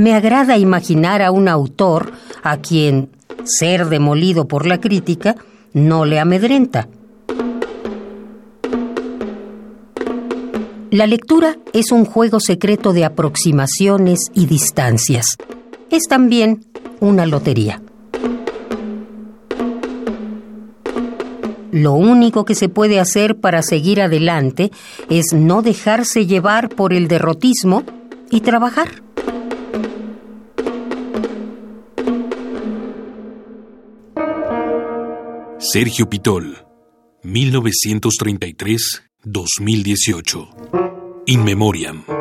Me agrada imaginar a un autor a quien ser demolido por la crítica no le amedrenta. La lectura es un juego secreto de aproximaciones y distancias. Es también una lotería. Lo único que se puede hacer para seguir adelante es no dejarse llevar por el derrotismo y trabajar. Sergio Pitol, 1933-2018. In Memoriam.